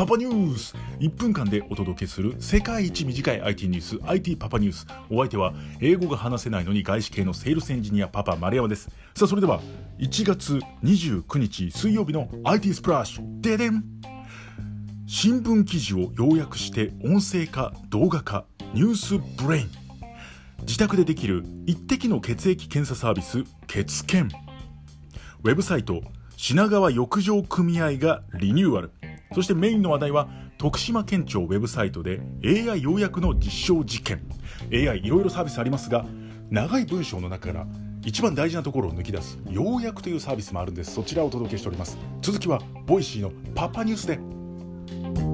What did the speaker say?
パパニュース。1分間でお届けする世界一短い IT ニュース IT パパニュース。お相手は英語が話せないのに外資系のセールスエンジニアパパ丸山です。さあそれでは1月29日水曜日の IT スプラッシュ。ででん。新聞記事を要約して音声化動画化 News Brain。自宅でできる一滴の血液検査サービス血検。ウェブサイト品川浴場組合がリニューアル。そしてメインの話題は徳島県庁ウェブサイトで AI 要約の実証実験。AI いろいろサービスありますが長い文章の中から一番大事なところを抜き出す要約というサービスもあるんです。そちらをお届けしております。続きは Voicy のパパニュースで。